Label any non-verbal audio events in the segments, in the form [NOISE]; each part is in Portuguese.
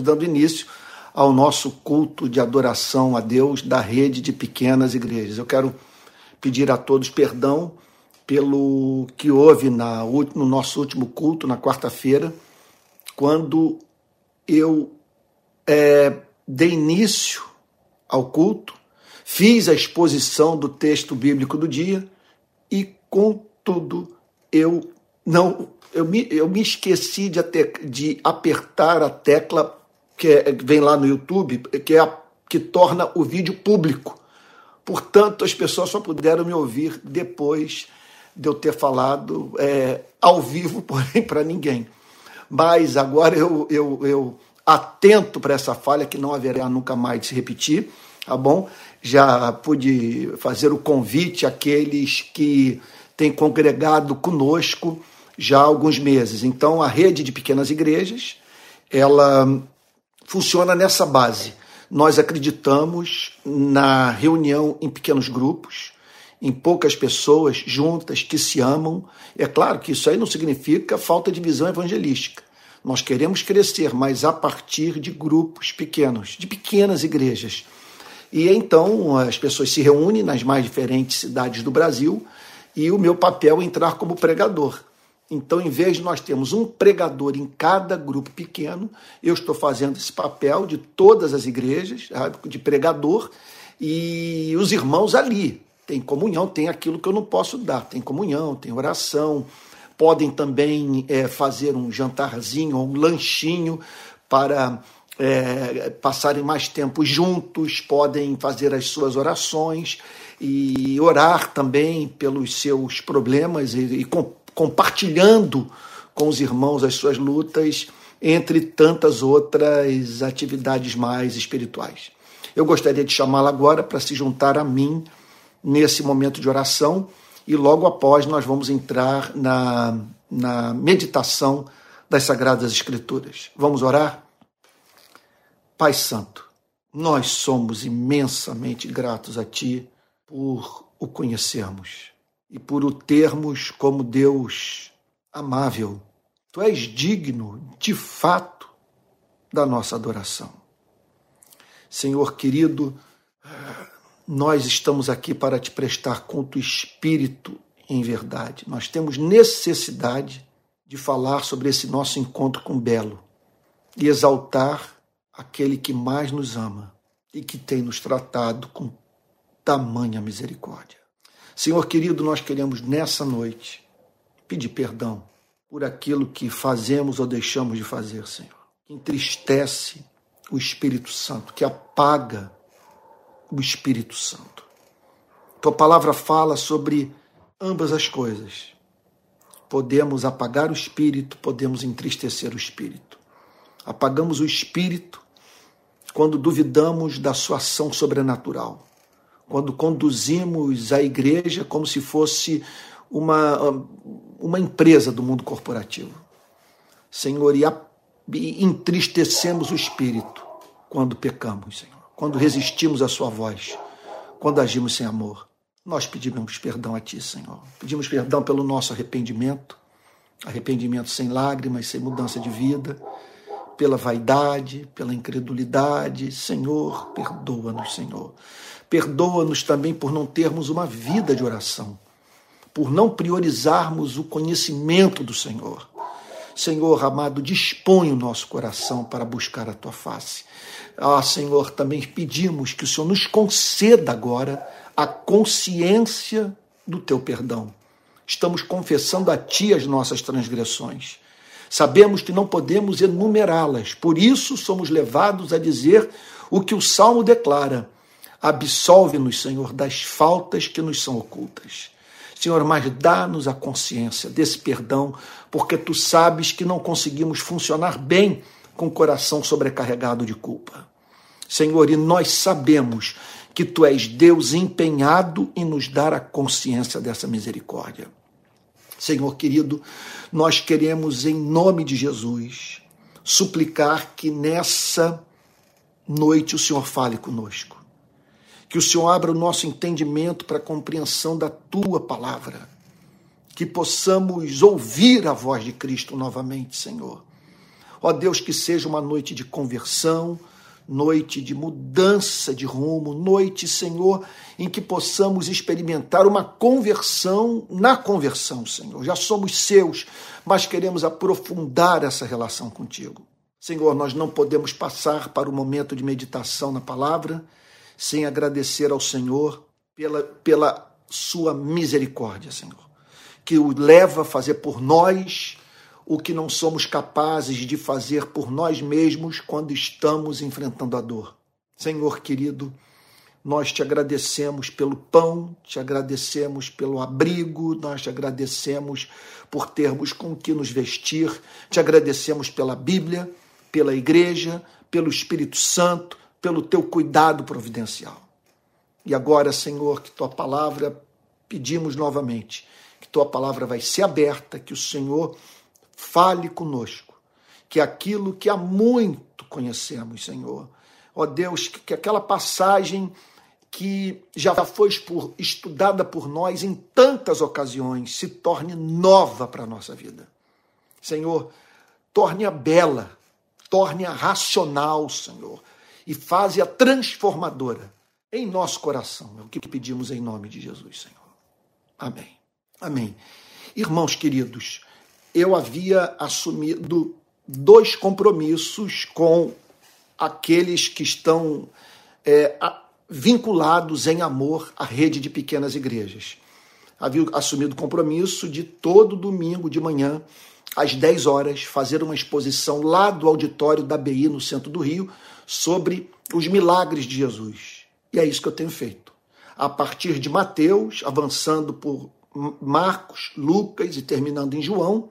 dando início ao nosso culto de adoração a Deus da rede de pequenas igrejas. Eu quero pedir a todos perdão pelo que houve na, no nosso último culto, na quarta-feira, quando eu é, dei início ao culto, fiz a exposição do texto bíblico do dia e, contudo, eu não eu me, eu me esqueci de, de apertar a tecla que é, vem lá no YouTube, que é a, que torna o vídeo público. Portanto, as pessoas só puderam me ouvir depois de eu ter falado é, ao vivo, [LAUGHS] porém para ninguém. Mas agora eu, eu, eu atento para essa falha que não haverá nunca mais de se repetir, tá bom? Já pude fazer o convite àqueles que têm congregado conosco já há alguns meses. Então, a rede de pequenas igrejas, ela funciona nessa base. Nós acreditamos na reunião em pequenos grupos, em poucas pessoas juntas que se amam. É claro que isso aí não significa falta de visão evangelística. Nós queremos crescer, mas a partir de grupos pequenos, de pequenas igrejas. E então as pessoas se reúnem nas mais diferentes cidades do Brasil e o meu papel é entrar como pregador. Então, em vez de nós termos um pregador em cada grupo pequeno, eu estou fazendo esse papel de todas as igrejas, de pregador, e os irmãos ali. Tem comunhão, tem aquilo que eu não posso dar. Tem comunhão, tem oração. Podem também é, fazer um jantarzinho ou um lanchinho para é, passarem mais tempo juntos, podem fazer as suas orações e orar também pelos seus problemas e, e compartilhando com os irmãos as suas lutas, entre tantas outras atividades mais espirituais. Eu gostaria de chamá-la agora para se juntar a mim nesse momento de oração e logo após nós vamos entrar na, na meditação das Sagradas Escrituras. Vamos orar? Pai Santo, nós somos imensamente gratos a Ti por o conhecermos e por o termos como Deus amável. Tu és digno, de fato, da nossa adoração. Senhor querido, nós estamos aqui para te prestar conto espírito em verdade. Nós temos necessidade de falar sobre esse nosso encontro com Belo e exaltar aquele que mais nos ama e que tem nos tratado com tamanha misericórdia. Senhor querido, nós queremos nessa noite pedir perdão por aquilo que fazemos ou deixamos de fazer, Senhor. Que entristece o Espírito Santo, que apaga o Espírito Santo. Tua palavra fala sobre ambas as coisas. Podemos apagar o espírito, podemos entristecer o espírito. Apagamos o espírito quando duvidamos da sua ação sobrenatural quando conduzimos a igreja como se fosse uma, uma empresa do mundo corporativo. Senhor, e entristecemos o espírito quando pecamos, Senhor, quando resistimos à Sua voz, quando agimos sem amor. Nós pedimos perdão a Ti, Senhor. Pedimos perdão pelo nosso arrependimento, arrependimento sem lágrimas, sem mudança de vida, pela vaidade, pela incredulidade. Senhor, perdoa-nos, Senhor. Perdoa-nos também por não termos uma vida de oração, por não priorizarmos o conhecimento do Senhor. Senhor amado, dispõe o nosso coração para buscar a tua face. Ah, Senhor, também pedimos que o Senhor nos conceda agora a consciência do teu perdão. Estamos confessando a ti as nossas transgressões. Sabemos que não podemos enumerá-las, por isso somos levados a dizer o que o Salmo declara: Absolve-nos, Senhor, das faltas que nos são ocultas. Senhor, mas dá-nos a consciência desse perdão, porque tu sabes que não conseguimos funcionar bem com o coração sobrecarregado de culpa. Senhor, e nós sabemos que tu és Deus empenhado em nos dar a consciência dessa misericórdia. Senhor querido, nós queremos, em nome de Jesus, suplicar que nessa noite o Senhor fale conosco que o Senhor abra o nosso entendimento para a compreensão da tua palavra. Que possamos ouvir a voz de Cristo novamente, Senhor. Ó Deus, que seja uma noite de conversão, noite de mudança de rumo, noite, Senhor, em que possamos experimentar uma conversão na conversão, Senhor. Já somos seus, mas queremos aprofundar essa relação contigo. Senhor, nós não podemos passar para o momento de meditação na palavra sem agradecer ao Senhor pela, pela sua misericórdia, Senhor, que o leva a fazer por nós o que não somos capazes de fazer por nós mesmos quando estamos enfrentando a dor. Senhor querido, nós te agradecemos pelo pão, te agradecemos pelo abrigo, nós te agradecemos por termos com que nos vestir, te agradecemos pela Bíblia, pela igreja, pelo Espírito Santo, pelo teu cuidado providencial. E agora, Senhor, que tua palavra, pedimos novamente, que tua palavra vai ser aberta, que o Senhor fale conosco, que aquilo que há muito conhecemos, Senhor, ó Deus, que aquela passagem que já foi por, estudada por nós em tantas ocasiões se torne nova para a nossa vida. Senhor, torne-a bela, torne-a racional, Senhor, e faze-a transformadora em nosso coração. É o que pedimos em nome de Jesus, Senhor. Amém. Amém. Irmãos queridos, eu havia assumido dois compromissos com aqueles que estão é, vinculados em amor à rede de pequenas igrejas. Havia assumido compromisso de todo domingo de manhã, às 10 horas, fazer uma exposição lá do auditório da BI, no centro do Rio, sobre os milagres de Jesus. E é isso que eu tenho feito. A partir de Mateus, avançando por Marcos, Lucas e terminando em João,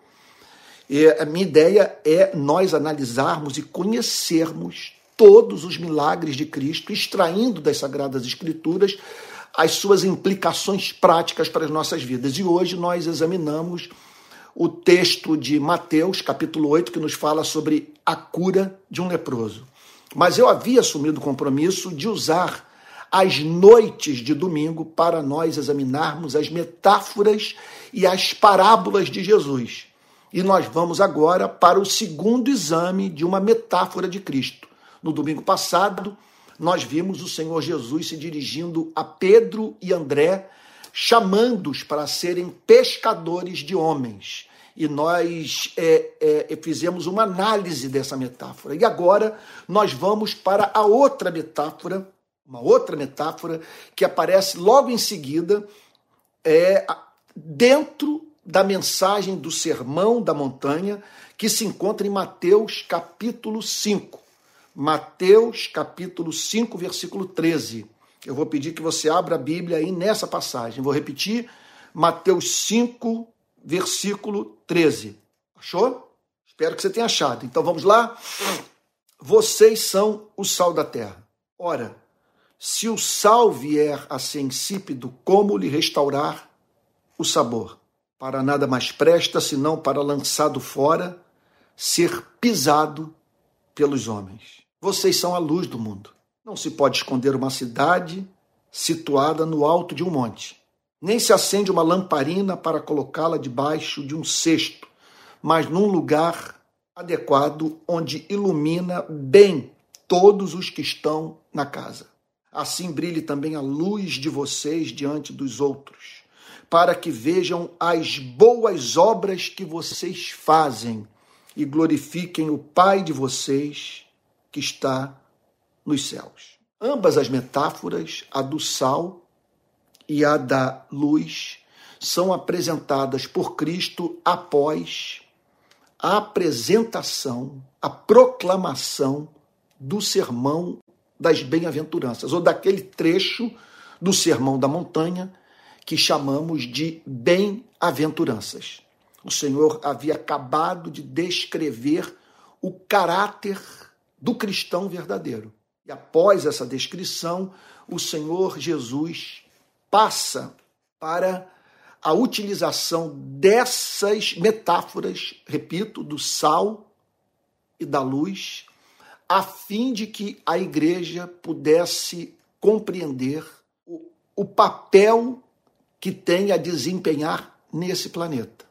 e a minha ideia é nós analisarmos e conhecermos todos os milagres de Cristo, extraindo das Sagradas Escrituras as suas implicações práticas para as nossas vidas. E hoje nós examinamos o texto de Mateus, capítulo 8, que nos fala sobre a cura de um leproso. Mas eu havia assumido o compromisso de usar as noites de domingo para nós examinarmos as metáforas e as parábolas de Jesus. E nós vamos agora para o segundo exame de uma metáfora de Cristo. No domingo passado, nós vimos o Senhor Jesus se dirigindo a Pedro e André, chamando-os para serem pescadores de homens. E nós é, é, fizemos uma análise dessa metáfora. E agora nós vamos para a outra metáfora, uma outra metáfora que aparece logo em seguida, é, dentro da mensagem do Sermão da Montanha, que se encontra em Mateus capítulo 5. Mateus capítulo 5, versículo 13. Eu vou pedir que você abra a Bíblia aí nessa passagem. Vou repetir, Mateus 5, versículo 13. Achou? Espero que você tenha achado. Então vamos lá? Vocês são o sal da terra. Ora, se o sal vier a ser insípido, como lhe restaurar o sabor? para nada mais presta senão para lançado fora, ser pisado pelos homens. Vocês são a luz do mundo. Não se pode esconder uma cidade situada no alto de um monte. Nem se acende uma lamparina para colocá-la debaixo de um cesto, mas num lugar adequado onde ilumina bem todos os que estão na casa. Assim brilhe também a luz de vocês diante dos outros para que vejam as boas obras que vocês fazem e glorifiquem o Pai de vocês que está nos céus. Ambas as metáforas, a do sal e a da luz, são apresentadas por Cristo após a apresentação, a proclamação do sermão das bem-aventuranças, ou daquele trecho do sermão da montanha que chamamos de bem-aventuranças. O Senhor havia acabado de descrever o caráter do cristão verdadeiro. E após essa descrição, o Senhor Jesus passa para a utilização dessas metáforas, repito, do sal e da luz, a fim de que a igreja pudesse compreender o, o papel que tem a desempenhar nesse planeta.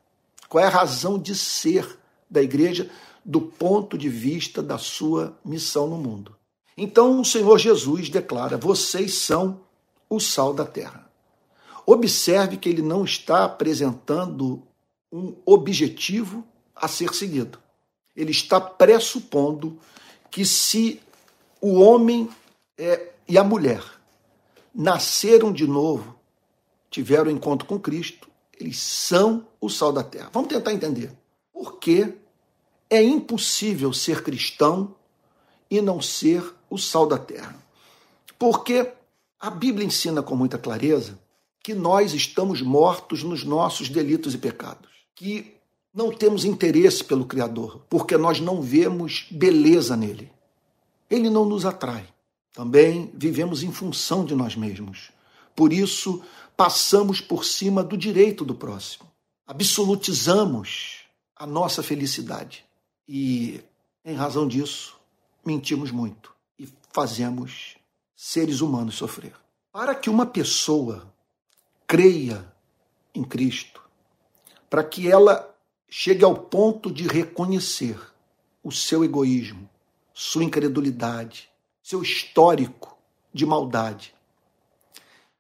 Qual é a razão de ser da igreja do ponto de vista da sua missão no mundo. Então o Senhor Jesus declara: vocês são o sal da terra. Observe que ele não está apresentando um objetivo a ser seguido. Ele está pressupondo que se o homem é, e a mulher nasceram de novo, tiveram encontro com Cristo, eles são o sal da terra. Vamos tentar entender. Por que é impossível ser cristão e não ser o sal da terra? Porque a Bíblia ensina com muita clareza que nós estamos mortos nos nossos delitos e pecados, que não temos interesse pelo Criador, porque nós não vemos beleza nele. Ele não nos atrai. Também vivemos em função de nós mesmos. Por isso, passamos por cima do direito do próximo. Absolutizamos a nossa felicidade. E, em razão disso, mentimos muito e fazemos seres humanos sofrer. Para que uma pessoa creia em Cristo, para que ela chegue ao ponto de reconhecer o seu egoísmo, sua incredulidade, seu histórico de maldade,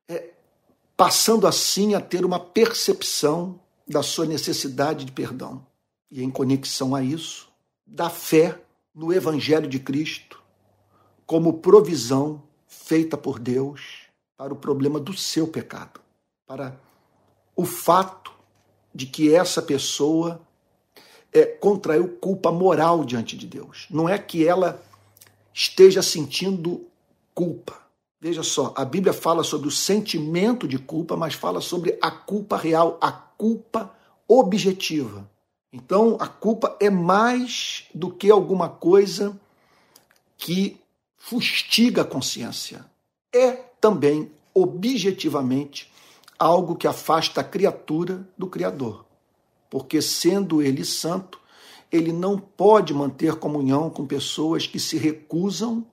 é, passando assim a ter uma percepção da sua necessidade de perdão. E em conexão a isso, da fé no Evangelho de Cristo como provisão feita por Deus para o problema do seu pecado, para o fato de que essa pessoa é, contraiu culpa moral diante de Deus. Não é que ela esteja sentindo culpa. Veja só, a Bíblia fala sobre o sentimento de culpa, mas fala sobre a culpa real, a culpa objetiva. Então, a culpa é mais do que alguma coisa que fustiga a consciência. É também, objetivamente, algo que afasta a criatura do Criador. Porque, sendo ele santo, ele não pode manter comunhão com pessoas que se recusam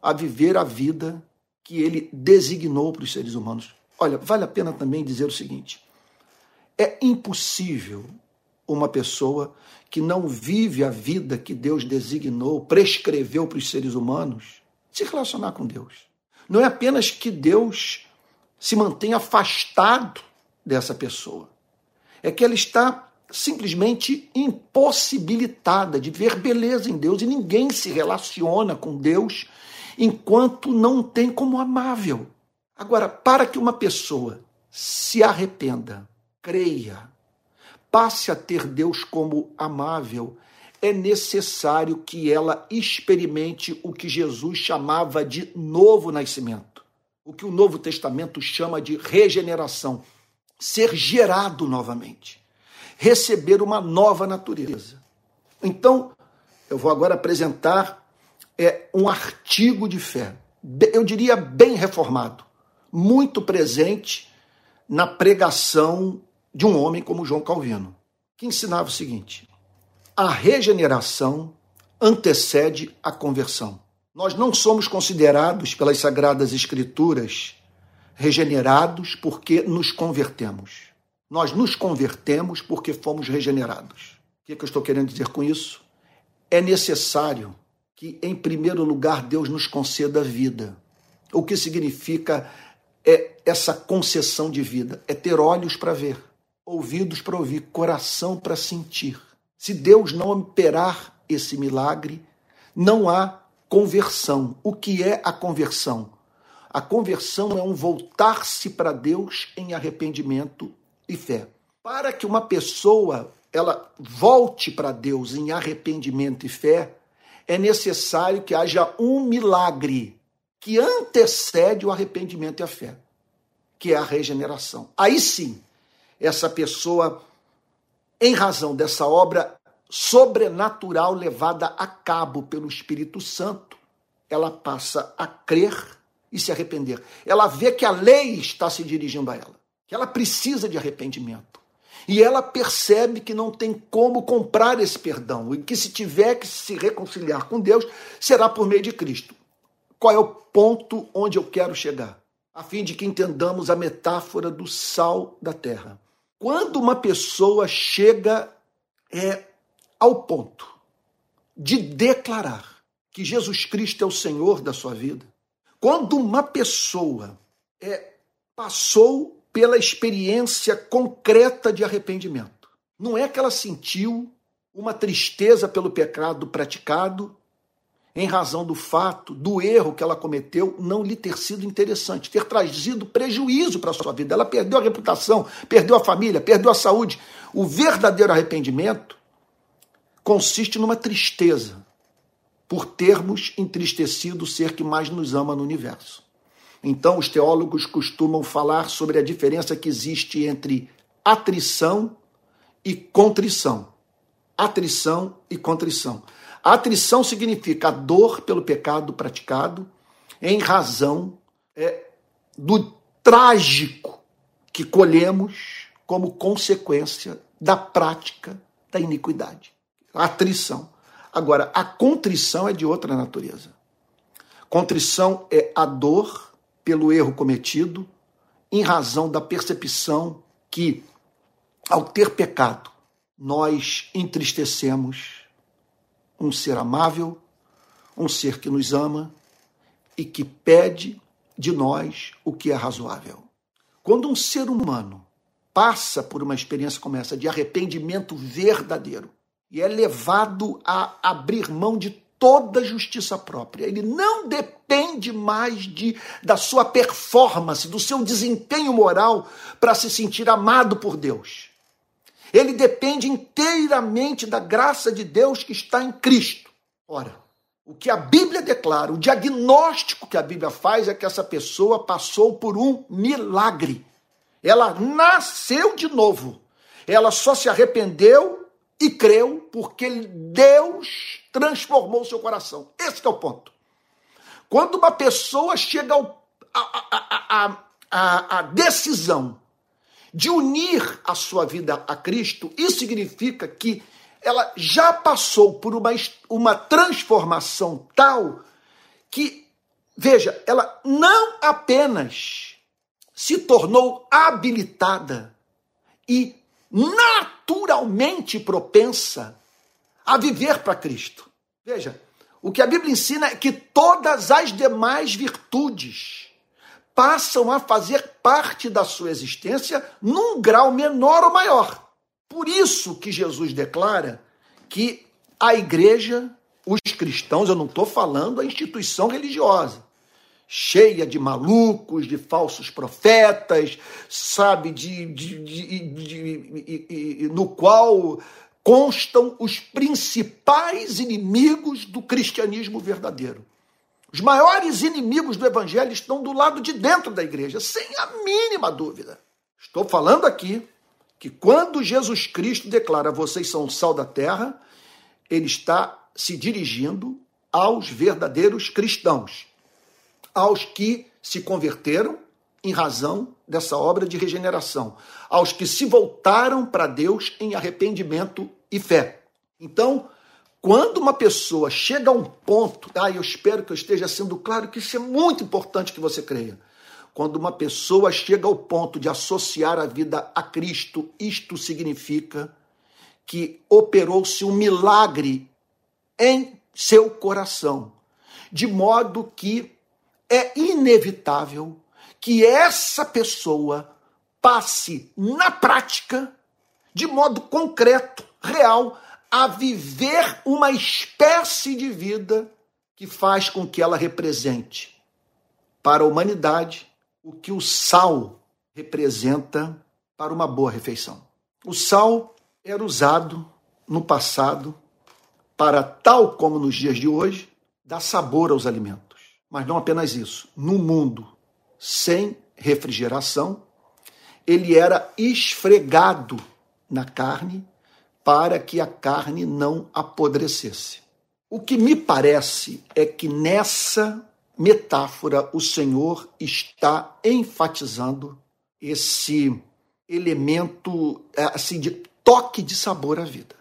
a viver a vida que ele designou para os seres humanos. Olha, vale a pena também dizer o seguinte: é impossível uma pessoa que não vive a vida que Deus designou, prescreveu para os seres humanos, se relacionar com Deus. Não é apenas que Deus se mantém afastado dessa pessoa, é que ela está simplesmente impossibilitada de ver beleza em Deus e ninguém se relaciona com Deus enquanto não tem como amável. Agora, para que uma pessoa se arrependa, creia, passe a ter Deus como amável, é necessário que ela experimente o que Jesus chamava de novo nascimento, o que o Novo Testamento chama de regeneração, ser gerado novamente, receber uma nova natureza. Então, eu vou agora apresentar é, um artigo de fé, eu diria bem reformado, muito presente na pregação de um homem como João Calvino, que ensinava o seguinte: a regeneração antecede a conversão. Nós não somos considerados pelas Sagradas Escrituras regenerados porque nos convertemos. Nós nos convertemos porque fomos regenerados. O que, é que eu estou querendo dizer com isso? É necessário que, em primeiro lugar, Deus nos conceda vida. O que significa é essa concessão de vida? É ter olhos para ver ouvidos para ouvir, coração para sentir. Se Deus não operar esse milagre, não há conversão. O que é a conversão? A conversão é um voltar-se para Deus em arrependimento e fé. Para que uma pessoa ela volte para Deus em arrependimento e fé, é necessário que haja um milagre que antecede o arrependimento e a fé, que é a regeneração. Aí sim, essa pessoa, em razão dessa obra sobrenatural levada a cabo pelo Espírito Santo, ela passa a crer e se arrepender. Ela vê que a lei está se dirigindo a ela, que ela precisa de arrependimento. E ela percebe que não tem como comprar esse perdão e que se tiver que se reconciliar com Deus, será por meio de Cristo. Qual é o ponto onde eu quero chegar? A fim de que entendamos a metáfora do sal da terra. Quando uma pessoa chega é, ao ponto de declarar que Jesus Cristo é o Senhor da sua vida, quando uma pessoa é, passou pela experiência concreta de arrependimento, não é que ela sentiu uma tristeza pelo pecado praticado, em razão do fato, do erro que ela cometeu, não lhe ter sido interessante, ter trazido prejuízo para a sua vida. Ela perdeu a reputação, perdeu a família, perdeu a saúde. O verdadeiro arrependimento consiste numa tristeza por termos entristecido o ser que mais nos ama no universo. Então, os teólogos costumam falar sobre a diferença que existe entre atrição e contrição. Atrição e contrição. Atrição significa a dor pelo pecado praticado em razão é, do trágico que colhemos como consequência da prática da iniquidade. Atrição. Agora, a contrição é de outra natureza. Contrição é a dor pelo erro cometido em razão da percepção que, ao ter pecado, nós entristecemos um ser amável, um ser que nos ama e que pede de nós o que é razoável. Quando um ser humano passa por uma experiência como essa de arrependimento verdadeiro e é levado a abrir mão de toda justiça própria, ele não depende mais de da sua performance, do seu desempenho moral para se sentir amado por Deus. Ele depende inteiramente da graça de Deus que está em Cristo. Ora, o que a Bíblia declara, o diagnóstico que a Bíblia faz é que essa pessoa passou por um milagre. Ela nasceu de novo. Ela só se arrependeu e creu porque Deus transformou o seu coração. Esse é o ponto. Quando uma pessoa chega ao, a, a, a, decisão de unir a sua vida a Cristo, isso significa que ela já passou por uma, uma transformação tal que, veja, ela não apenas se tornou habilitada e naturalmente propensa a viver para Cristo. Veja, o que a Bíblia ensina é que todas as demais virtudes passam a fazer parte da sua existência num grau menor ou maior. Por isso que Jesus declara que a igreja, os cristãos, eu não estou falando a instituição religiosa, cheia de malucos, de falsos profetas, sabe, de, de, de, no qual constam os principais inimigos do cristianismo verdadeiro. Os maiores inimigos do evangelho estão do lado de dentro da igreja, sem a mínima dúvida. Estou falando aqui que quando Jesus Cristo declara vocês são o sal da terra, ele está se dirigindo aos verdadeiros cristãos, aos que se converteram em razão dessa obra de regeneração, aos que se voltaram para Deus em arrependimento e fé. Então, quando uma pessoa chega a um ponto, ah, eu espero que eu esteja sendo claro que isso é muito importante que você creia. Quando uma pessoa chega ao ponto de associar a vida a Cristo, isto significa que operou-se um milagre em seu coração, de modo que é inevitável que essa pessoa passe na prática, de modo concreto, real, a viver uma espécie de vida que faz com que ela represente para a humanidade o que o sal representa para uma boa refeição. O sal era usado no passado para, tal como nos dias de hoje, dar sabor aos alimentos. Mas não apenas isso. No mundo sem refrigeração, ele era esfregado na carne para que a carne não apodrecesse. O que me parece é que nessa metáfora o Senhor está enfatizando esse elemento assim de toque de sabor à vida.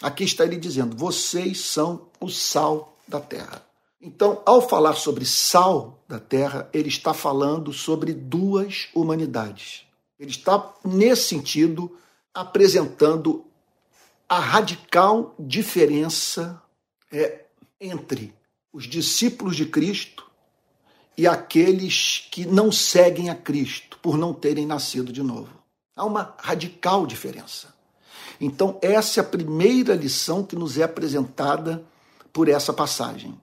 Aqui está ele dizendo: vocês são o sal da terra. Então, ao falar sobre sal da terra, ele está falando sobre duas humanidades. Ele está, nesse sentido, apresentando a radical diferença é entre os discípulos de Cristo e aqueles que não seguem a Cristo por não terem nascido de novo. Há uma radical diferença. Então, essa é a primeira lição que nos é apresentada por essa passagem.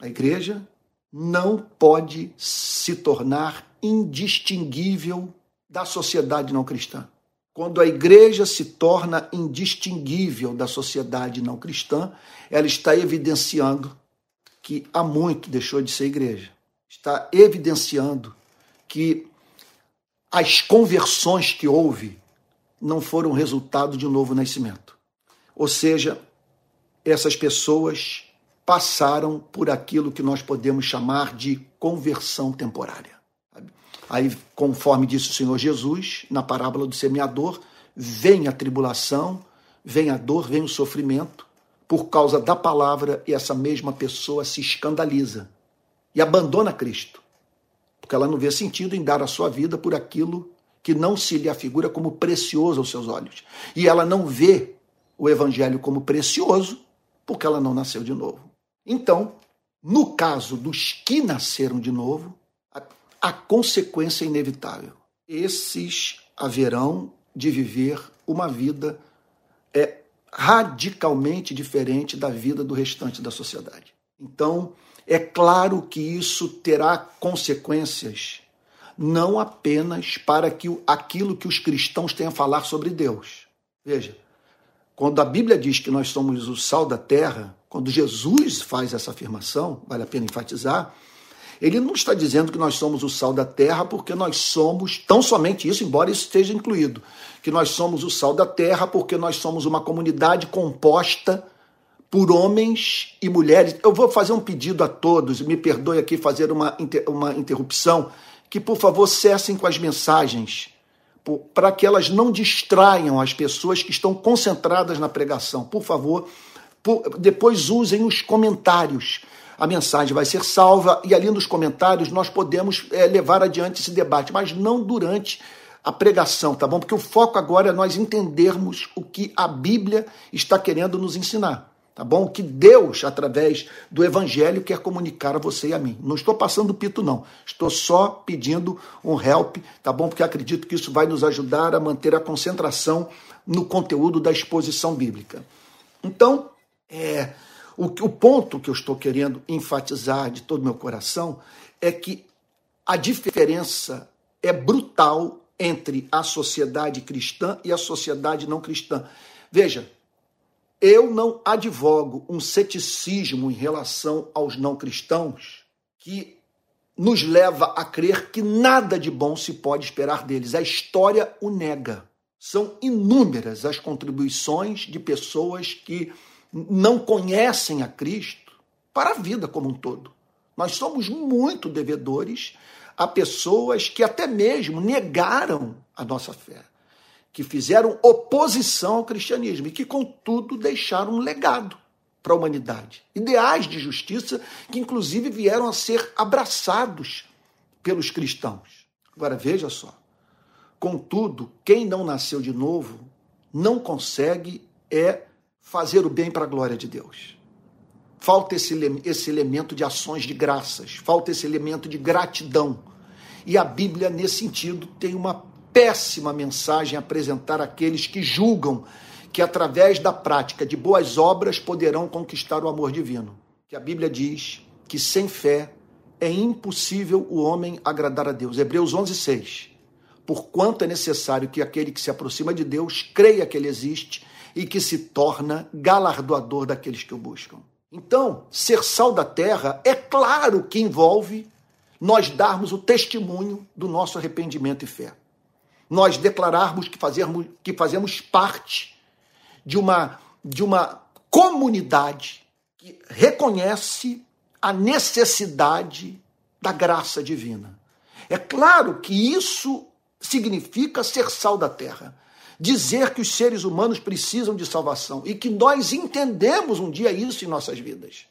A igreja não pode se tornar indistinguível da sociedade não cristã. Quando a igreja se torna indistinguível da sociedade não cristã, ela está evidenciando que há muito deixou de ser igreja. Está evidenciando que as conversões que houve não foram resultado de um novo nascimento. Ou seja, essas pessoas passaram por aquilo que nós podemos chamar de conversão temporária. Aí, conforme disse o Senhor Jesus na parábola do semeador, vem a tribulação, vem a dor, vem o sofrimento por causa da palavra e essa mesma pessoa se escandaliza e abandona Cristo, porque ela não vê sentido em dar a sua vida por aquilo que não se lhe afigura como precioso aos seus olhos. E ela não vê o evangelho como precioso porque ela não nasceu de novo. Então, no caso dos que nasceram de novo, a, a consequência é inevitável. Esses haverão de viver uma vida é radicalmente diferente da vida do restante da sociedade. Então, é claro que isso terá consequências não apenas para que aquilo que os cristãos têm a falar sobre Deus. Veja, quando a Bíblia diz que nós somos o sal da terra, quando Jesus faz essa afirmação, vale a pena enfatizar, ele não está dizendo que nós somos o sal da terra porque nós somos tão somente isso, embora isso esteja incluído, que nós somos o sal da terra porque nós somos uma comunidade composta por homens e mulheres. Eu vou fazer um pedido a todos, me perdoe aqui fazer uma, uma interrupção, que por favor cessem com as mensagens, para que elas não distraiam as pessoas que estão concentradas na pregação. Por favor, depois usem os comentários. A mensagem vai ser salva e ali nos comentários nós podemos é, levar adiante esse debate, mas não durante a pregação, tá bom? Porque o foco agora é nós entendermos o que a Bíblia está querendo nos ensinar tá bom? Que Deus, através do Evangelho, quer comunicar a você e a mim. Não estou passando pito, não. Estou só pedindo um help, tá bom? Porque acredito que isso vai nos ajudar a manter a concentração no conteúdo da exposição bíblica. Então, é, o, o ponto que eu estou querendo enfatizar de todo meu coração é que a diferença é brutal entre a sociedade cristã e a sociedade não cristã. Veja, eu não advogo um ceticismo em relação aos não cristãos que nos leva a crer que nada de bom se pode esperar deles. A história o nega. São inúmeras as contribuições de pessoas que não conhecem a Cristo para a vida como um todo. Nós somos muito devedores a pessoas que até mesmo negaram a nossa fé que fizeram oposição ao cristianismo e que, contudo, deixaram um legado para a humanidade. Ideais de justiça que, inclusive, vieram a ser abraçados pelos cristãos. Agora, veja só. Contudo, quem não nasceu de novo não consegue é fazer o bem para a glória de Deus. Falta esse, esse elemento de ações de graças, falta esse elemento de gratidão. E a Bíblia, nesse sentido, tem uma péssima mensagem apresentar àqueles que julgam que através da prática de boas obras poderão conquistar o amor divino. Que a Bíblia diz que sem fé é impossível o homem agradar a Deus. Hebreus 11:6. Porquanto é necessário que aquele que se aproxima de Deus creia que ele existe e que se torna galardoador daqueles que o buscam. Então, ser sal da terra é claro que envolve nós darmos o testemunho do nosso arrependimento e fé nós declararmos que fazemos, que fazemos parte de uma, de uma comunidade que reconhece a necessidade da graça divina. É claro que isso significa ser sal da terra. Dizer que os seres humanos precisam de salvação e que nós entendemos um dia isso em nossas vidas.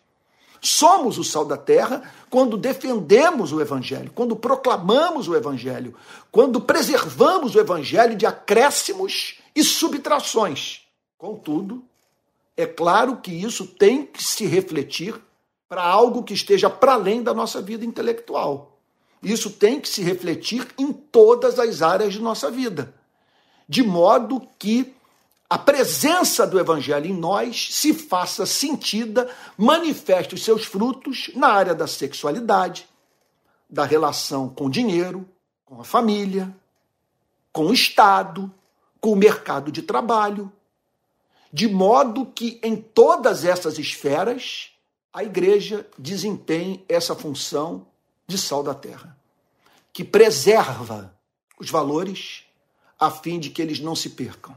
Somos o sal da terra quando defendemos o Evangelho, quando proclamamos o Evangelho, quando preservamos o Evangelho de acréscimos e subtrações. Contudo, É claro que isso tem que se refletir para algo que esteja para além da nossa vida intelectual. Isso tem que se refletir em todas as áreas de nossa vida, de modo que a presença do Evangelho em nós se faça sentida, manifeste os seus frutos na área da sexualidade, da relação com o dinheiro, com a família, com o Estado, com o mercado de trabalho, de modo que em todas essas esferas a igreja desempenhe essa função de sal da terra, que preserva os valores a fim de que eles não se percam.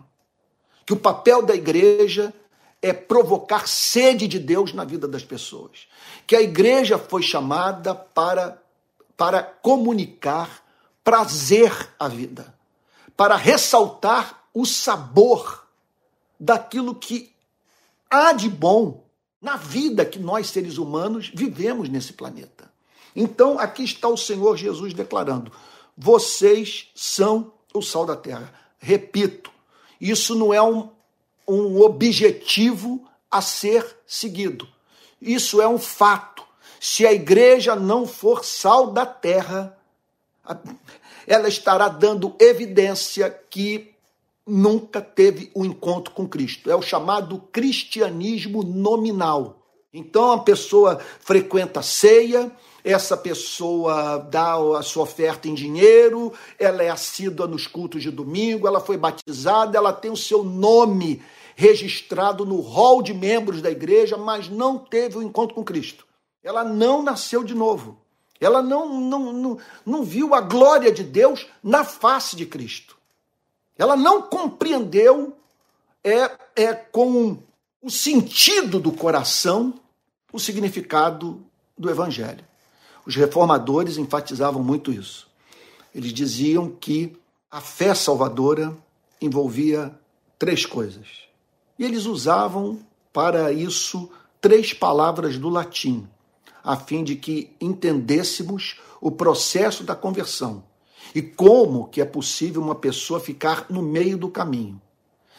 Que o papel da igreja é provocar sede de Deus na vida das pessoas. Que a igreja foi chamada para, para comunicar prazer à vida, para ressaltar o sabor daquilo que há de bom na vida que nós, seres humanos, vivemos nesse planeta. Então, aqui está o Senhor Jesus declarando: vocês são o sal da terra. Repito, isso não é um, um objetivo a ser seguido. Isso é um fato. Se a igreja não for sal da terra, ela estará dando evidência que nunca teve o um encontro com Cristo. É o chamado cristianismo nominal. Então a pessoa frequenta a ceia, essa pessoa dá a sua oferta em dinheiro, ela é assídua nos cultos de domingo, ela foi batizada, ela tem o seu nome registrado no rol de membros da igreja, mas não teve o um encontro com Cristo. Ela não nasceu de novo. Ela não, não, não, não viu a glória de Deus na face de Cristo. Ela não compreendeu é, é com o sentido do coração o significado do Evangelho. Os reformadores enfatizavam muito isso. Eles diziam que a fé salvadora envolvia três coisas. E eles usavam para isso três palavras do latim, a fim de que entendêssemos o processo da conversão e como que é possível uma pessoa ficar no meio do caminho,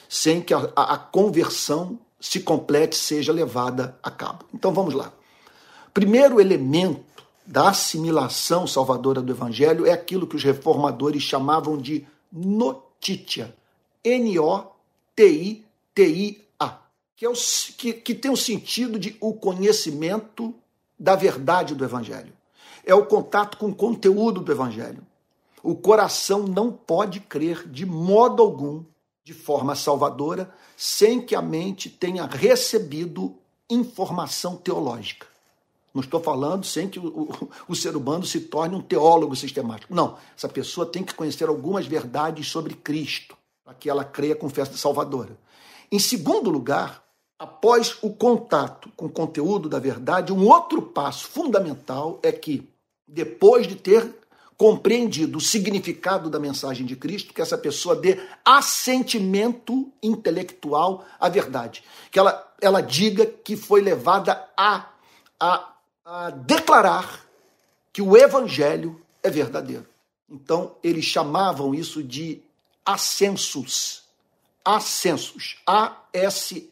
sem que a, a, conversão se complete, seja levada a cabo. Então vamos lá. Primeiro elemento da assimilação salvadora do Evangelho é aquilo que os reformadores chamavam de notícia. N-O-T-I-T-I-A. Que, é que, que tem o sentido de o conhecimento da verdade do Evangelho. É o contato com o conteúdo do Evangelho. O coração não pode crer de modo algum, de forma salvadora, sem que a mente tenha recebido informação teológica. Não estou falando sem que o, o, o, ser humano se torne um teólogo sistemático. Não, essa pessoa tem que conhecer algumas verdades sobre Cristo, para que ela creia com festa salvadora. Em segundo lugar, após o contato com o conteúdo da verdade, um outro passo fundamental é que, depois de ter compreendido o significado da mensagem de Cristo, que essa pessoa dê assentimento intelectual à verdade. Que ela, ela diga que foi levada a, a, a declarar que o evangelho é verdadeiro. Então, eles chamavam isso de ascensos. Ascensos. A-S-S-U-N-S-U-S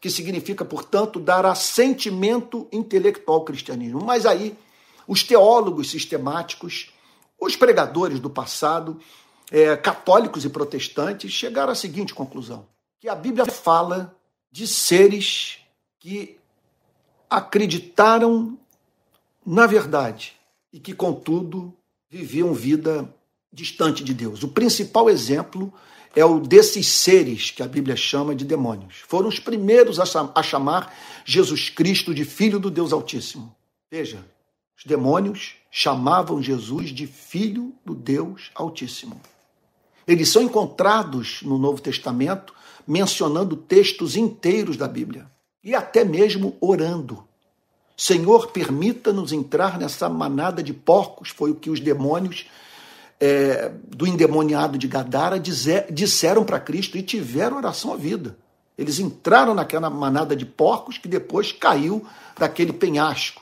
que significa, portanto, dar assentimento intelectual ao cristianismo. Mas aí, os teólogos sistemáticos, os pregadores do passado, é, católicos e protestantes, chegaram à seguinte conclusão: que a Bíblia fala de seres que acreditaram na verdade e que, contudo, viviam vida distante de Deus. O principal exemplo é o desses seres que a Bíblia chama de demônios. Foram os primeiros a chamar Jesus Cristo de Filho do Deus Altíssimo. Veja, os demônios chamavam Jesus de Filho do Deus Altíssimo. Eles são encontrados no Novo Testamento mencionando textos inteiros da Bíblia e até mesmo orando. Senhor, permita-nos entrar nessa manada de porcos, foi o que os demônios é, do endemoniado de Gadara dizer, disseram para Cristo e tiveram oração à vida. Eles entraram naquela manada de porcos que depois caiu daquele penhasco,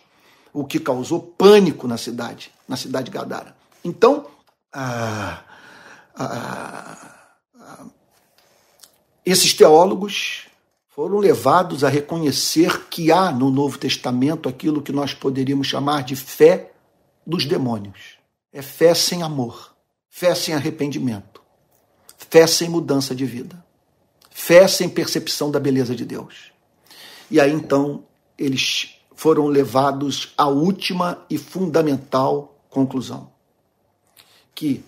o que causou pânico na cidade, na cidade de Gadara. Então, esses teólogos foram levados a reconhecer que há no Novo Testamento aquilo que nós poderíamos chamar de fé dos demônios. É fé sem amor, fé sem arrependimento, fé sem mudança de vida, fé sem percepção da beleza de Deus. E aí então eles foram levados à última e fundamental conclusão: que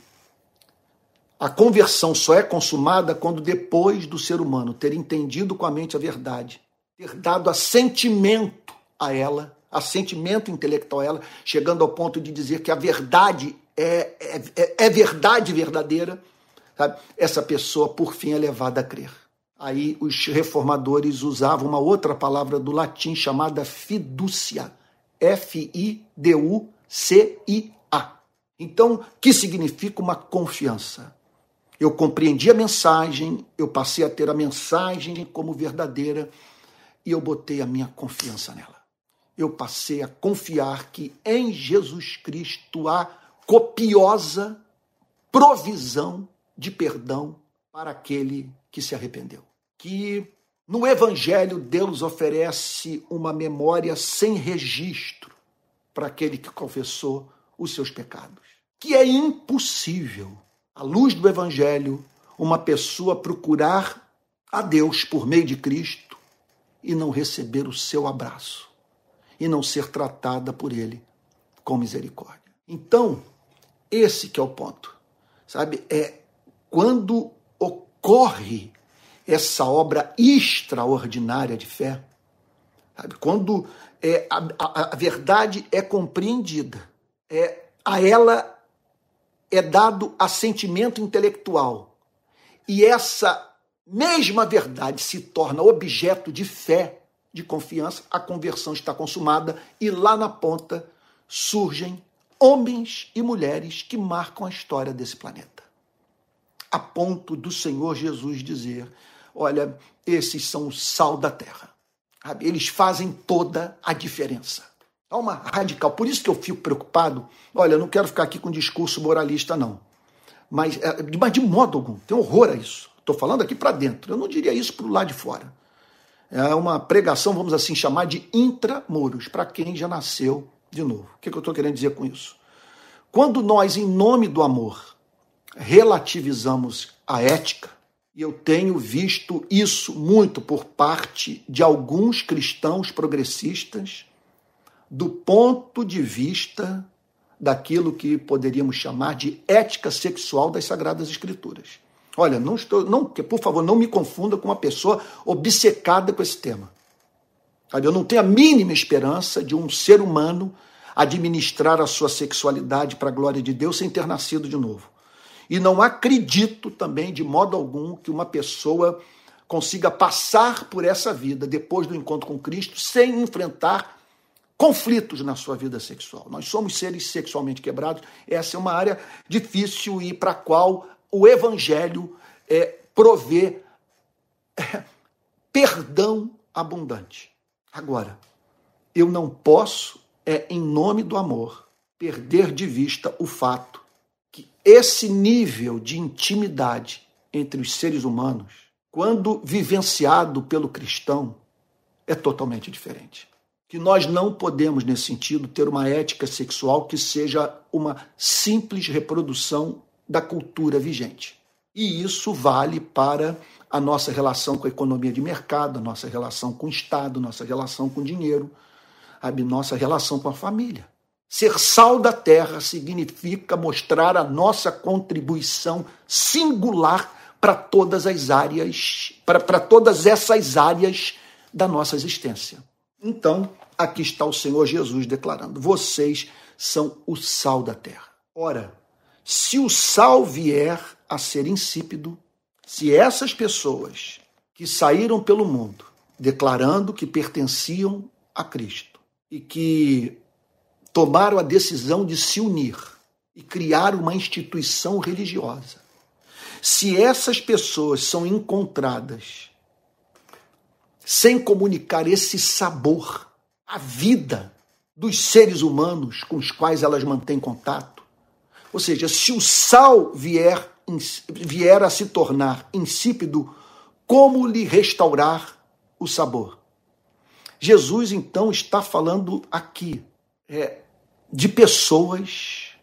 a conversão só é consumada quando, depois do ser humano ter entendido com a mente a verdade, ter dado assentimento a ela, assentimento intelectual a ela, chegando ao ponto de dizer que a verdade é, é, é, é verdade verdadeira, sabe? essa pessoa, por fim, é levada a crer. Aí os reformadores usavam uma outra palavra do latim chamada fidúcia. F-I-D-U-C-I-A. Então, que significa uma confiança? Eu compreendi a mensagem, eu passei a ter a mensagem como verdadeira e eu botei a minha confiança nela. Eu passei a confiar que em Jesus Cristo há copiosa provisão de perdão para aquele que se arrependeu. Que no Evangelho Deus oferece uma memória sem registro para aquele que confessou os seus pecados. Que é impossível à luz do Evangelho, uma pessoa procurar a Deus por meio de Cristo e não receber o seu abraço e não ser tratada por Ele com misericórdia. Então, esse que é o ponto, sabe? É quando ocorre essa obra extraordinária de fé, sabe? quando é, a, a, a verdade é compreendida, é a ela é dado a sentimento intelectual. E essa mesma verdade se torna objeto de fé, de confiança, a conversão está consumada e lá na ponta surgem homens e mulheres que marcam a história desse planeta. A ponto do Senhor Jesus dizer: olha, esses são o sal da terra. Eles fazem toda a diferença. Uma radical. Por isso que eu fico preocupado. Olha, eu não quero ficar aqui com discurso moralista, não. Mas, é, mas de modo algum, tem horror a isso. Estou falando aqui para dentro. Eu não diria isso para o lado de fora. É uma pregação, vamos assim chamar, de intramuros, para quem já nasceu de novo. O que, que eu estou querendo dizer com isso? Quando nós, em nome do amor, relativizamos a ética, e eu tenho visto isso muito por parte de alguns cristãos progressistas, do ponto de vista daquilo que poderíamos chamar de ética sexual das Sagradas Escrituras. Olha, não estou, não, por favor, não me confunda com uma pessoa obcecada com esse tema. Eu não tenho a mínima esperança de um ser humano administrar a sua sexualidade para a glória de Deus sem ter nascido de novo. E não acredito também, de modo algum, que uma pessoa consiga passar por essa vida depois do encontro com Cristo sem enfrentar conflitos na sua vida sexual. Nós somos seres sexualmente quebrados. Essa é uma área difícil e para a qual o Evangelho é, provê é, perdão abundante. Agora, eu não posso, é em nome do amor, perder de vista o fato que esse nível de intimidade entre os seres humanos, quando vivenciado pelo cristão, é totalmente diferente que nós não podemos, nesse sentido, ter uma ética sexual que seja uma simples reprodução da cultura vigente. E isso vale para a nossa relação com a economia de mercado, a nossa relação com o Estado, nossa relação com o dinheiro, a nossa relação com a família. Ser sal da terra significa mostrar a nossa contribuição singular para todas as áreas, para todas essas áreas da nossa existência. Então, aqui está o Senhor Jesus declarando: vocês são o sal da terra. Ora, se o sal vier a ser insípido, se essas pessoas que saíram pelo mundo declarando que pertenciam a Cristo e que tomaram a decisão de se unir e criar uma instituição religiosa, se essas pessoas são encontradas sem comunicar esse sabor à vida dos seres humanos com os quais elas mantêm contato. Ou seja, se o sal vier, vier a se tornar insípido como lhe restaurar o sabor. Jesus então está falando aqui é, de pessoas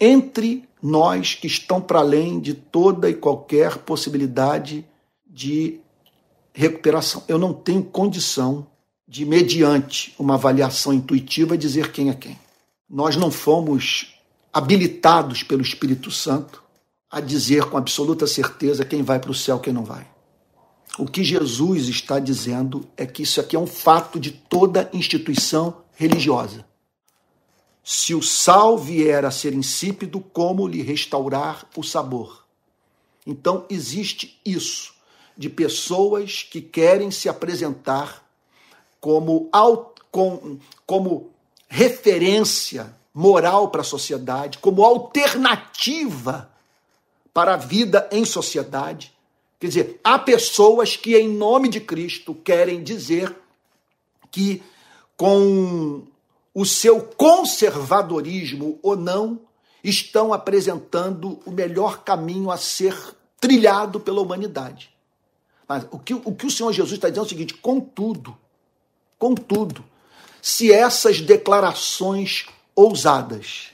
entre nós que estão para além de toda e qualquer possibilidade de recuperação. Eu não tenho condição de, mediante uma avaliação intuitiva, dizer quem é quem. Nós não fomos habilitados pelo Espírito Santo a dizer com absoluta certeza quem vai para o céu e quem não vai. O que Jesus está dizendo é que isso aqui é um fato de toda instituição religiosa. Se o sal vier a ser insípido, como lhe restaurar o sabor? Então existe isso de pessoas que querem se apresentar como, com, como referência moral para a sociedade, como alternativa para a vida em sociedade. Quer dizer, há pessoas que, em nome de Cristo, querem dizer que, com o seu conservadorismo ou não, estão apresentando o melhor caminho a ser trilhado pela humanidade. Mas o que o, que o Senhor Jesus está dizendo é o seguinte: contudo, contudo, se essas declarações ousadas,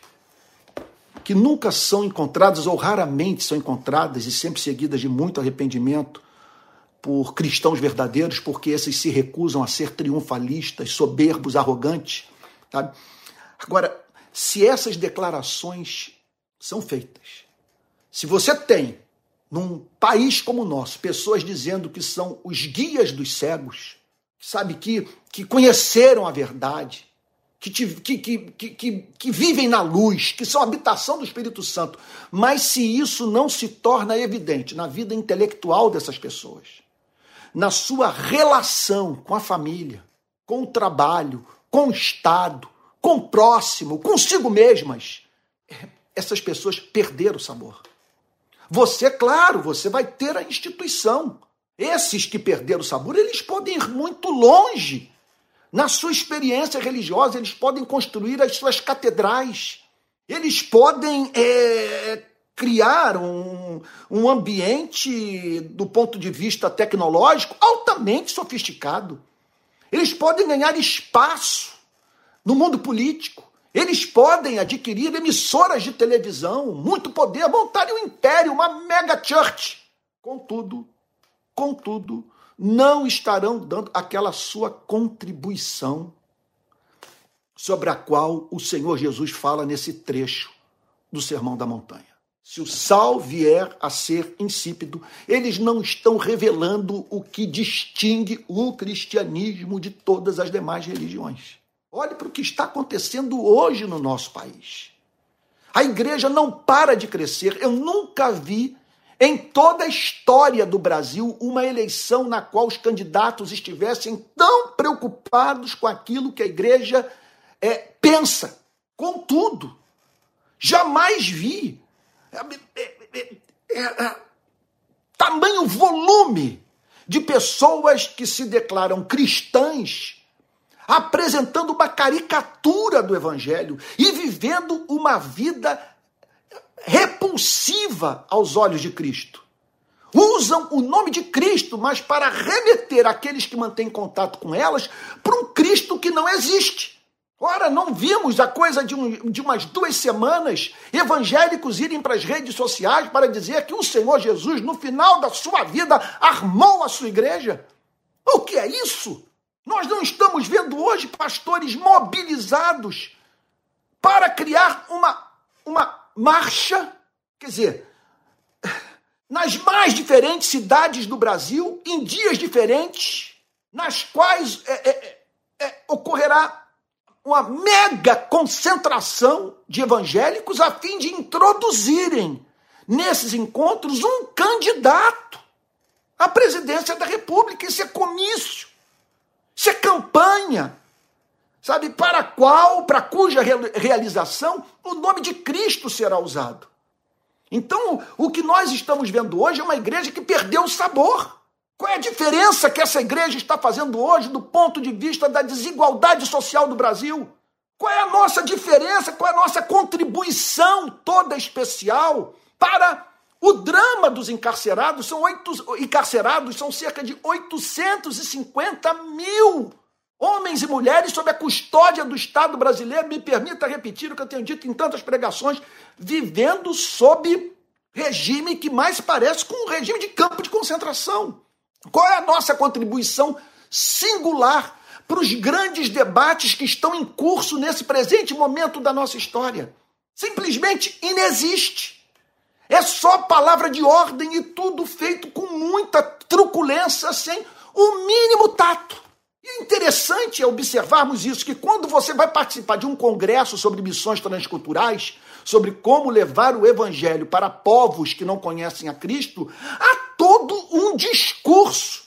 que nunca são encontradas ou raramente são encontradas e sempre seguidas de muito arrependimento por cristãos verdadeiros, porque esses se recusam a ser triunfalistas, soberbos, arrogantes, Sabe? Agora, se essas declarações são feitas, se você tem num país como o nosso pessoas dizendo que são os guias dos cegos, sabe, que, que conheceram a verdade, que, que, que, que, que, vivem na luz, que são habitação do Espírito Santo, mas se isso não se torna evidente na vida intelectual dessas pessoas, na sua relação com a família, com o trabalho, com o Estado, com o próximo, consigo mesmas, essas pessoas perderam o sabor. Você, claro, você vai ter a instituição. Esses que perderam o sabor, eles podem ir muito longe. Na sua experiência religiosa, eles podem construir as suas catedrais. Eles podem é, criar um, um ambiente, do ponto de vista tecnológico, altamente sofisticado. Eles podem ganhar espaço no mundo político. Eles podem adquirir emissoras de televisão, muito poder, montarem um império, uma mega church. Contudo, contudo, não estarão dando aquela sua contribuição sobre a qual o Senhor Jesus fala nesse trecho do Sermão da Montanha. Se o sal vier a ser insípido, eles não estão revelando o que distingue o cristianismo de todas as demais religiões. Olhe para o que está acontecendo hoje no nosso país. A igreja não para de crescer. Eu nunca vi em toda a história do Brasil uma eleição na qual os candidatos estivessem tão preocupados com aquilo que a igreja é, pensa. Contudo, jamais vi é, é, é, tamanho volume de pessoas que se declaram cristãs apresentando uma caricatura do evangelho e vivendo uma vida repulsiva aos olhos de Cristo. Usam o nome de Cristo, mas para remeter aqueles que mantêm contato com elas para um Cristo que não existe. Ora, não vimos a coisa de, um, de umas duas semanas evangélicos irem para as redes sociais para dizer que o Senhor Jesus, no final da sua vida, armou a sua igreja? O que é isso? Nós não estamos vendo hoje pastores mobilizados para criar uma, uma marcha, quer dizer, nas mais diferentes cidades do Brasil, em dias diferentes, nas quais é, é, é, ocorrerá uma mega concentração de evangélicos a fim de introduzirem nesses encontros um candidato à presidência da República. Isso é comício, isso é campanha, sabe? Para qual, para cuja realização o nome de Cristo será usado. Então, o que nós estamos vendo hoje é uma igreja que perdeu o sabor. Qual é a diferença que essa igreja está fazendo hoje do ponto de vista da desigualdade social do Brasil? Qual é a nossa diferença? Qual é a nossa contribuição toda especial para O drama dos encarcerados são, oito, encarcerados são cerca de 850 mil homens e mulheres sob a custódia do Estado brasileiro. Me permita repetir o que eu tenho dito em tantas pregações, vivendo sob regime que mais parece com um regime de campo de concentração. Qual é a nossa contribuição singular para os grandes debates que estão em curso nesse presente momento da nossa história? Simplesmente inexiste. É só palavra de ordem e tudo feito com muita truculência, sem o mínimo tato. E é interessante observarmos isso, que quando você vai participar de um congresso sobre missões transculturais, sobre como levar o evangelho para povos que não conhecem a Cristo, há todo um discurso.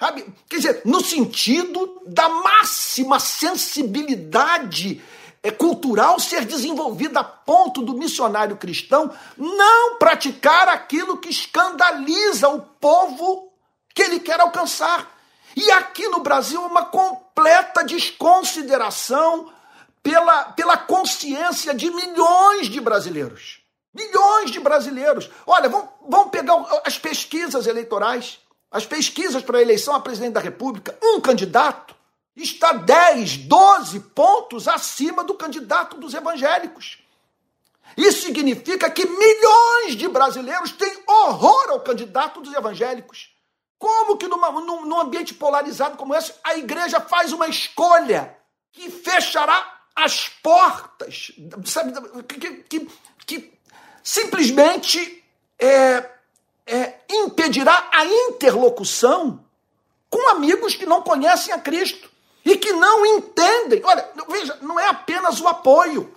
Sabe? Quer dizer, no sentido da máxima sensibilidade é cultural ser desenvolvida a ponto do missionário cristão não praticar aquilo que escandaliza o povo que ele quer alcançar. E aqui no Brasil, uma completa desconsideração pela, pela consciência de milhões de brasileiros. Milhões de brasileiros. Olha, vamos, vamos pegar as pesquisas eleitorais, as pesquisas para a eleição a presidente da República. Um candidato está 10, 12 pontos acima do candidato dos evangélicos. Isso significa que milhões de brasileiros têm horror ao candidato dos evangélicos. Como que numa, num, num ambiente polarizado como esse, a igreja faz uma escolha que fechará as portas, sabe, que, que, que simplesmente é, é, impedirá a interlocução com amigos que não conhecem a Cristo e que não entendem. Olha, veja, não é apenas o apoio.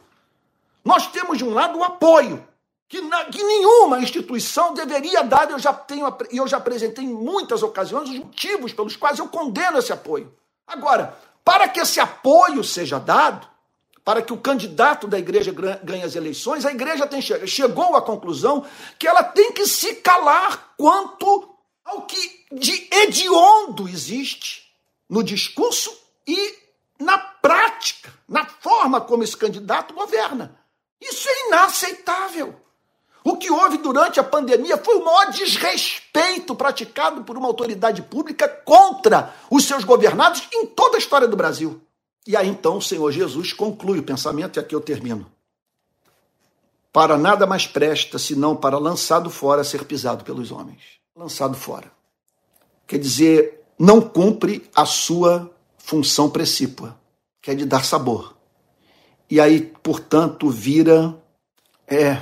Nós temos de um lado o apoio, que, na, que nenhuma instituição deveria dar. Eu já tenho, eu já apresentei em muitas ocasiões os motivos pelos quais eu condeno esse apoio. Agora, para que esse apoio seja dado, para que o candidato da igreja ganhe as eleições, a igreja tem, chegou à conclusão que ela tem que se calar quanto ao que de hediondo existe no discurso e na prática, na forma como esse candidato governa. Isso é inaceitável. O que houve durante a pandemia foi o maior desrespeito praticado por uma autoridade pública contra os seus governados em toda a história do Brasil. E aí então o Senhor Jesus conclui o pensamento, e aqui eu termino. Para nada mais presta senão para lançado fora ser pisado pelos homens. Lançado fora. Quer dizer, não cumpre a sua função precípua, que é de dar sabor. E aí, portanto, vira é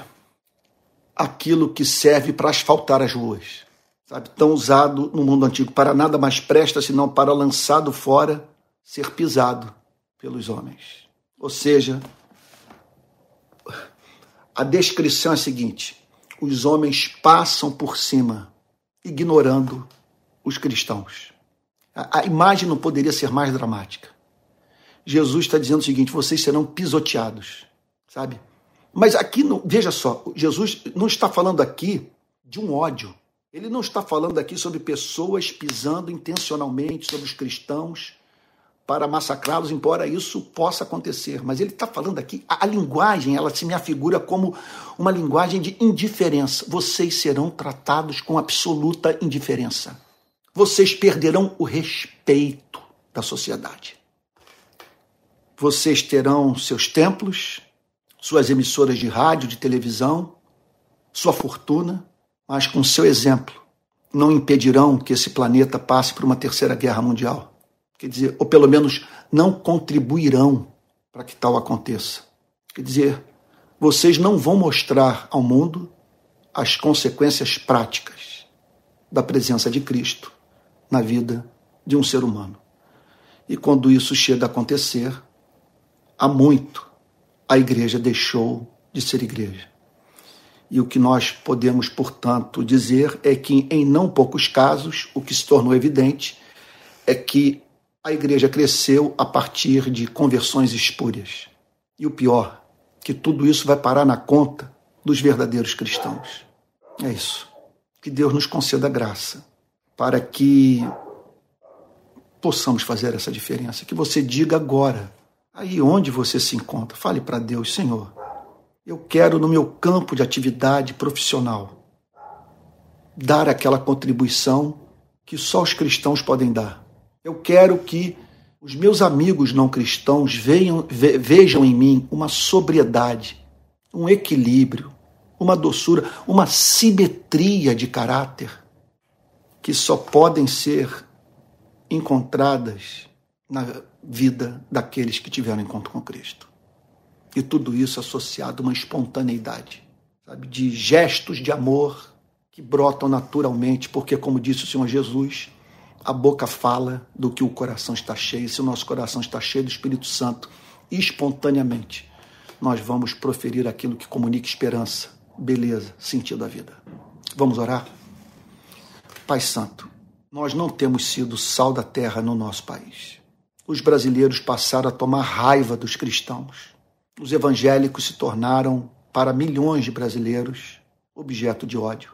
aquilo que serve para asfaltar as ruas. Sabe? Tão usado no mundo antigo para nada mais presta senão para lançado fora ser pisado pelos homens. Ou seja, a descrição é a seguinte: os homens passam por cima, ignorando os cristãos. A, a imagem não poderia ser mais dramática. Jesus está dizendo o seguinte: vocês serão pisoteados, sabe? Mas aqui, veja só, Jesus não está falando aqui de um ódio. Ele não está falando aqui sobre pessoas pisando intencionalmente sobre os cristãos para massacrá-los, embora isso possa acontecer. Mas ele está falando aqui, a, a, linguagem, ela se me afigura como uma linguagem de indiferença. Vocês serão tratados com absoluta indiferença vocês perderão o respeito da sociedade. Vocês terão seus templos, suas emissoras de rádio, de televisão, sua fortuna, mas com seu exemplo não impedirão que esse planeta passe por uma terceira guerra mundial. Quer dizer, ou pelo menos não contribuirão para que tal aconteça. Quer dizer, vocês não vão mostrar ao mundo as consequências práticas da presença de Cristo na vida de um ser humano. E quando isso chega a acontecer, há muito a igreja deixou de ser igreja. E o que nós podemos, portanto, dizer é que, em não poucos casos, o que se tornou evidente é que a igreja cresceu a partir de conversões espúrias. E o pior, que tudo isso vai parar na conta dos verdadeiros cristãos. É isso. Que Deus nos conceda graça para que possamos fazer essa diferença. Que você diga agora, aí onde você se encontra, fale para Deus, Senhor, eu quero no meu campo de atividade profissional dar aquela contribuição que só os cristãos podem dar. Eu quero que os meus amigos não cristãos vejam, vejam em mim uma sobriedade, um equilíbrio, uma doçura, uma simetria de caráter que só podem ser encontradas na vida daqueles que tiveram encontro com Cristo. E tudo isso associado a uma espontaneidade, sabe, de gestos de amor que brotam naturalmente, porque, como disse o Senhor Jesus, a boca fala do que o coração está cheio. Se o nosso coração está cheio do Espírito Santo, espontaneamente, nós vamos proferir aquilo que comunica esperança, beleza, sentido da vida. Vamos orar? Pai Santo, nós não temos sido sal da terra no nosso país. Os brasileiros passaram a tomar raiva dos cristãos. Os evangélicos se tornaram, para milhões de brasileiros, objeto de ódio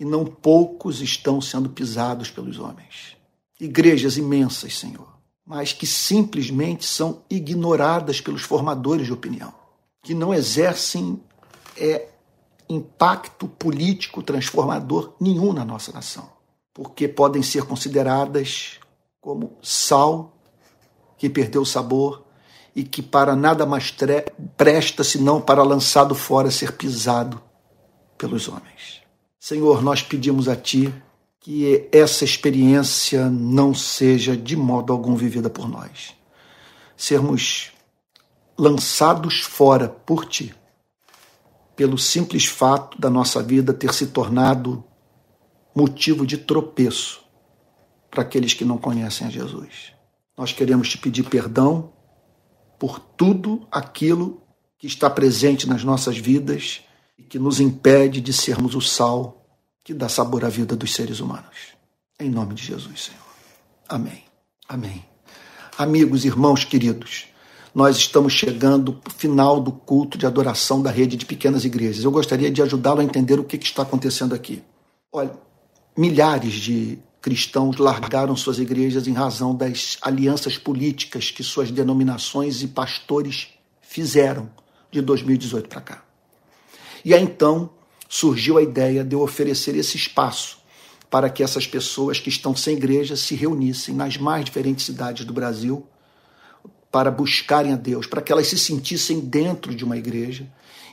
e não poucos estão sendo pisados pelos homens. Igrejas imensas, Senhor, mas que simplesmente são ignoradas pelos formadores de opinião, que não exercem é, impacto político transformador nenhum na nossa nação, porque podem ser consideradas como sal que perdeu o sabor e que para nada mais presta senão para lançado fora ser pisado pelos homens. Senhor, nós pedimos a Ti que essa experiência não seja de modo algum vivida por nós. Sermos lançados fora por Ti, pelo simples fato da nossa vida ter se tornado motivo de tropeço para aqueles que não conhecem a Jesus. Nós queremos te pedir perdão por tudo aquilo que está presente nas nossas vidas e que nos impede de sermos o sal que dá sabor à vida dos seres humanos. Em nome de Jesus, Senhor. Amém. Amém. Amigos, irmãos queridos, nós estamos chegando ao final do culto de adoração da rede de pequenas igrejas. Eu gostaria de ajudá-lo a entender o que está acontecendo aqui. Olha, milhares de cristãos largaram suas igrejas em razão das alianças políticas que suas denominações e pastores fizeram de 2018 para cá. E aí então surgiu a ideia de eu oferecer esse espaço para que essas pessoas que estão sem igreja se reunissem nas mais diferentes cidades do Brasil para buscarem a Deus, para que elas se sentissem dentro de uma igreja,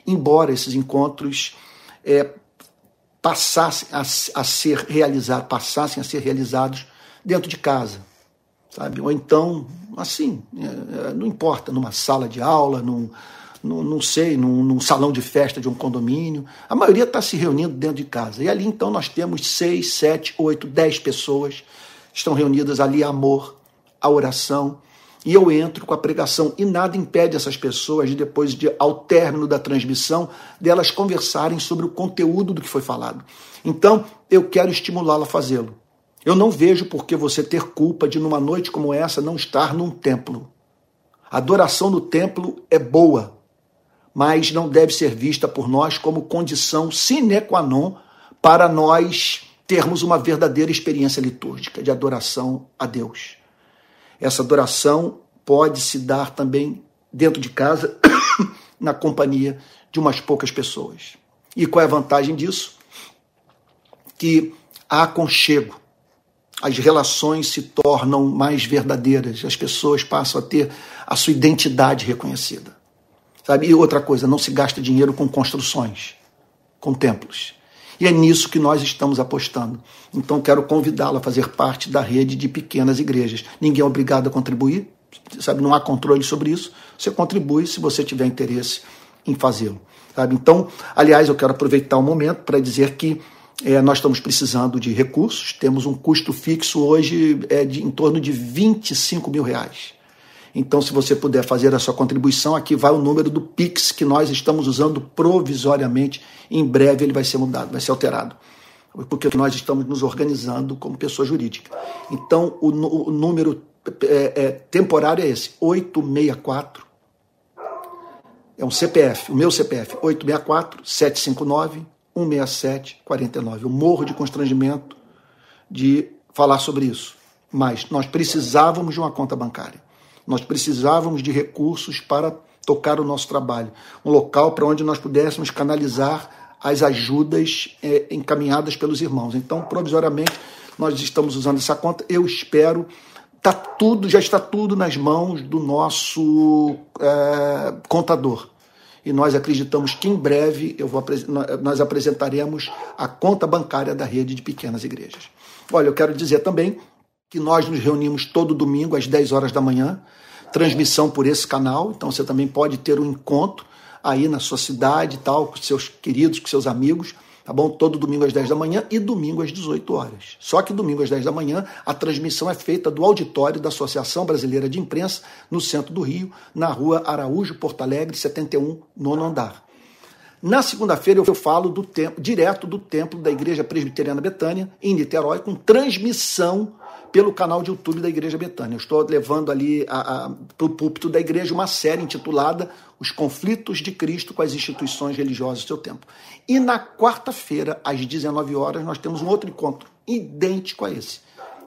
embora esses encontros é, passassem a, a ser realizados, passassem a ser realizados dentro de casa, sabe? Ou então, assim, é, é não importa, numa sala de aula, num, no, não sei, num, num, salão de festa de um condomínio. A maioria está se reunindo dentro de casa. E ali então nós temos seis, sete, oito, dez pessoas estão reunidas ali, amor, a oração. E eu entro com a pregação e nada impede essas pessoas de depois de ao término da transmissão delas conversarem sobre o conteúdo do que foi falado. Então, eu quero estimulá-la a fazê-lo. Eu não vejo por que você ter culpa de numa noite como essa não estar num templo. A adoração no templo é boa, mas não deve ser vista por nós como condição sine qua non para nós termos uma verdadeira experiência litúrgica de adoração a Deus. Essa adoração pode se dar também dentro de casa, [COUGHS] na companhia de umas poucas pessoas. E qual é a vantagem disso? Que há aconchego, as relações se tornam mais verdadeiras, as pessoas passam a ter a sua identidade reconhecida. Sabe? E outra coisa, não se gasta dinheiro com construções, com templos. E é nisso que nós estamos apostando. Então quero convidá-lo a fazer parte da rede de pequenas igrejas. Ninguém é obrigado a contribuir, sabe? Não há controle sobre isso. Você contribui se você tiver interesse em fazê-lo. Sabe? Então, aliás, eu quero aproveitar o momento para dizer que é, nós estamos precisando de recursos. Temos um custo fixo hoje é, de em torno de 25 mil reais. Então, se você puder fazer a sua contribuição, aqui vai o número do Pix que nós estamos usando provisoriamente. Em breve ele vai ser mudado, vai ser alterado. Porque nós estamos nos organizando como pessoa jurídica. Então, o, o número é, é, temporário é esse: 864. É um CPF, o meu CPF, 864 759 167 49. Eu morro de constrangimento de falar sobre isso. Mas nós precisávamos de uma conta bancária. Nós precisávamos de recursos para tocar o nosso trabalho, um local para onde nós pudéssemos canalizar as ajudas é, encaminhadas pelos irmãos. Então, provisoriamente, nós estamos usando essa conta. Eu espero. Tá tudo, já está tudo nas mãos do nosso é, contador. E nós acreditamos que em breve eu vou, nós apresentaremos a conta bancária da rede de pequenas igrejas. Olha, eu quero dizer também que nós nos reunimos todo domingo às 10 horas da manhã, transmissão por esse canal, então você também pode ter um encontro aí na sua cidade tal, com seus queridos, com seus amigos, tá bom? Todo domingo às 10 da manhã e domingo às 18 horas. Só que domingo às 10 da manhã a transmissão é feita do auditório da Associação Brasileira de Imprensa, no centro do Rio, na rua Araújo, Porto Alegre, 71, nono andar. Na segunda-feira eu falo do tempo, direto do templo da Igreja Presbiteriana Betânia, em Niterói, com transmissão pelo canal de YouTube da Igreja Betânia. Eu estou levando ali para o púlpito da igreja uma série intitulada Os Conflitos de Cristo com as Instituições Religiosas do Seu Tempo. E na quarta-feira, às 19 horas, nós temos um outro encontro idêntico a esse.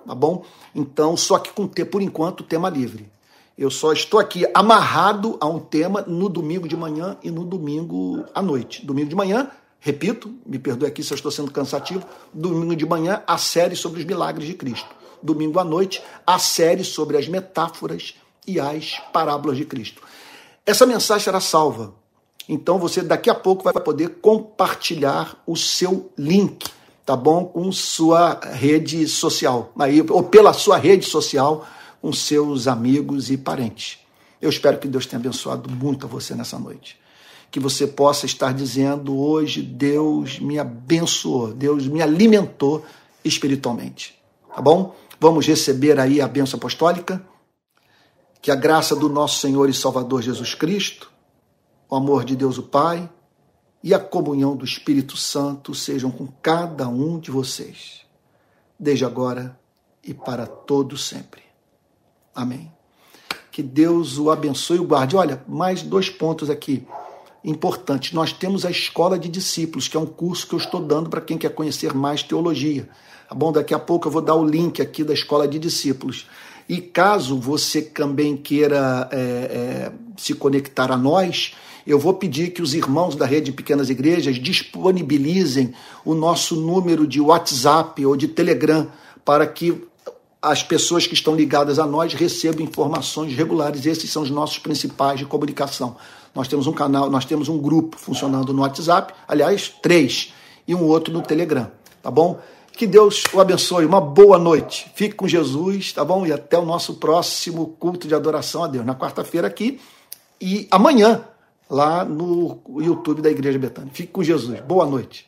Tá bom? Então, só que com, por enquanto, tema livre. Eu só estou aqui amarrado a um tema no domingo de manhã e no domingo à noite. Domingo de manhã, repito, me perdoe aqui se eu estou sendo cansativo, domingo de manhã, a série sobre os milagres de Cristo domingo à noite, a série sobre as metáforas e as parábolas de Cristo. Essa mensagem será salva. Então você daqui a pouco vai poder compartilhar o seu link, tá bom? Com sua rede social, aí, ou pela sua rede social, com seus amigos e parentes. Eu espero que Deus tenha abençoado muito a você nessa noite. Que você possa estar dizendo hoje: Deus me abençoou, Deus me alimentou espiritualmente. Tá bom? Vamos receber aí a bênção apostólica. Que a graça do nosso Senhor e Salvador Jesus Cristo, o amor de Deus o Pai e a comunhão do Espírito Santo sejam com cada um de vocês, desde agora e para todo sempre. Amém. Que Deus o abençoe e o guarde. Olha, mais dois pontos aqui importantes. Nós temos a Escola de Discípulos, que é um curso que eu estou dando para quem quer conhecer mais teologia. Tá bom? Daqui a pouco eu vou dar o link aqui da Escola de Discípulos. E caso você também queira é, é, se conectar a nós, eu vou pedir que os irmãos da rede de pequenas igrejas disponibilizem o nosso número de WhatsApp ou de Telegram para que as pessoas que estão ligadas a nós recebam informações regulares. Esses são os nossos principais de comunicação. Nós temos um canal, nós temos um grupo funcionando no WhatsApp, aliás, três, e um outro no Telegram, tá bom? Que Deus o abençoe. Uma boa noite. Fique com Jesus, tá bom? E até o nosso próximo culto de adoração a Deus, na quarta-feira aqui e amanhã lá no YouTube da Igreja Betânia. Fique com Jesus. Boa noite.